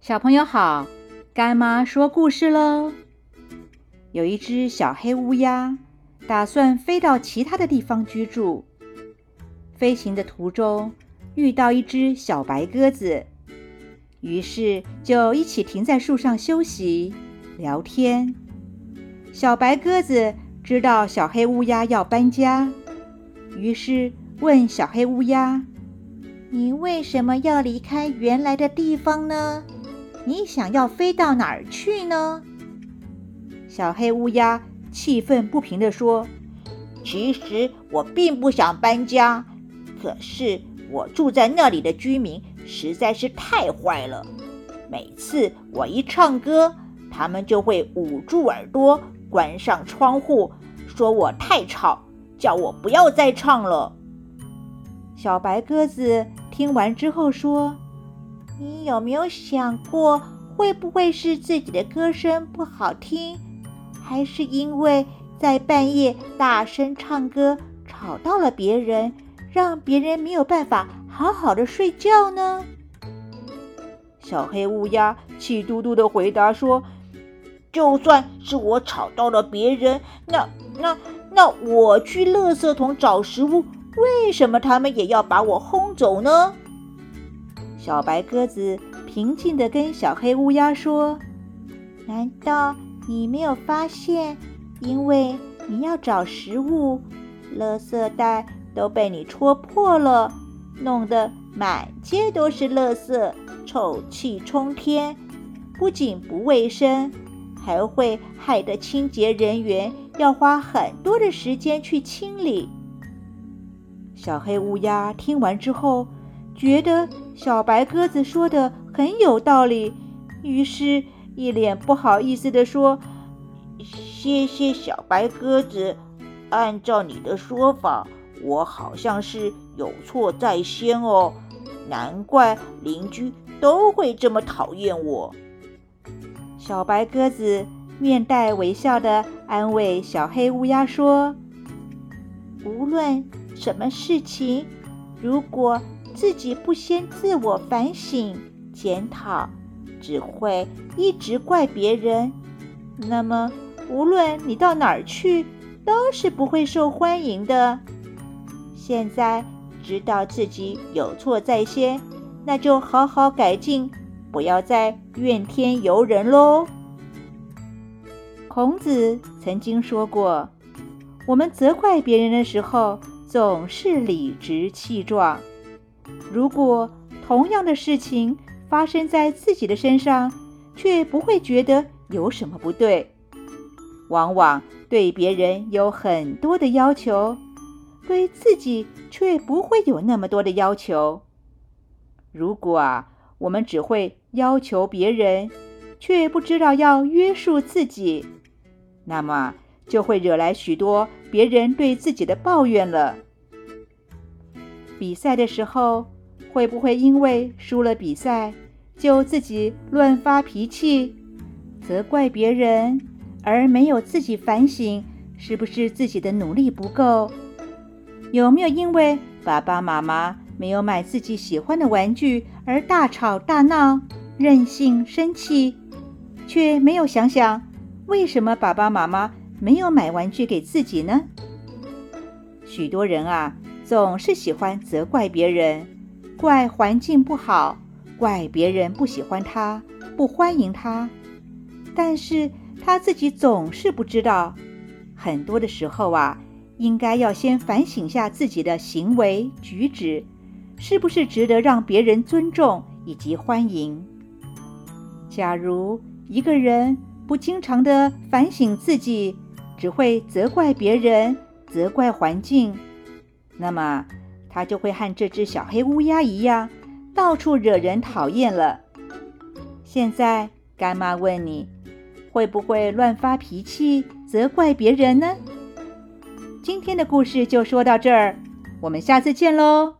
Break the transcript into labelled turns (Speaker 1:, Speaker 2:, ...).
Speaker 1: 小朋友好，干妈说故事喽。有一只小黑乌鸦，打算飞到其他的地方居住。飞行的途中遇到一只小白鸽子，于是就一起停在树上休息聊天。小白鸽子知道小黑乌鸦要搬家，于是问小黑乌鸦：“你为什么要离开原来的地方呢？”你想要飞到哪儿去呢？小黑乌鸦气愤不平地说：“
Speaker 2: 其实我并不想搬家，可是我住在那里的居民实在是太坏了。每次我一唱歌，他们就会捂住耳朵，关上窗户，说我太吵，叫我不要再唱了。”
Speaker 1: 小白鸽子听完之后说。你有没有想过，会不会是自己的歌声不好听，还是因为在半夜大声唱歌吵到了别人，让别人没有办法好好的睡觉呢？
Speaker 2: 小黑乌鸦气嘟嘟的回答说：“就算是我吵到了别人，那那那我去垃圾桶找食物，为什么他们也要把我轰走呢？”
Speaker 1: 小白鸽子平静地跟小黑乌鸦说：“难道你没有发现，因为你要找食物，垃圾袋都被你戳破了，弄得满街都是垃圾，臭气冲天，不仅不卫生，还会害得清洁人员要花很多的时间去清理。”小黑乌鸦听完之后。觉得小白鸽子说的很有道理，于是，一脸不好意思地说：“
Speaker 2: 谢谢小白鸽子。按照你的说法，我好像是有错在先哦，难怪邻居都会这么讨厌我。”
Speaker 1: 小白鸽子面带微笑地安慰小黑乌鸦说：“无论什么事情，如果……”自己不先自我反省检讨，只会一直怪别人。那么，无论你到哪儿去，都是不会受欢迎的。现在知道自己有错在先，那就好好改进，不要再怨天尤人喽。孔子曾经说过：“我们责怪别人的时候，总是理直气壮。”如果同样的事情发生在自己的身上，却不会觉得有什么不对，往往对别人有很多的要求，对自己却不会有那么多的要求。如果啊，我们只会要求别人，却不知道要约束自己，那么就会惹来许多别人对自己的抱怨了。比赛的时候，会不会因为输了比赛，就自己乱发脾气，责怪别人，而没有自己反省是不是自己的努力不够？有没有因为爸爸妈妈没有买自己喜欢的玩具而大吵大闹、任性生气，却没有想想为什么爸爸妈妈没有买玩具给自己呢？许多人啊。总是喜欢责怪别人，怪环境不好，怪别人不喜欢他，不欢迎他。但是他自己总是不知道，很多的时候啊，应该要先反省下自己的行为举止，是不是值得让别人尊重以及欢迎。假如一个人不经常的反省自己，只会责怪别人，责怪环境。那么，它就会和这只小黑乌鸦一样，到处惹人讨厌了。现在，干妈问你，会不会乱发脾气，责怪别人呢？今天的故事就说到这儿，我们下次见喽。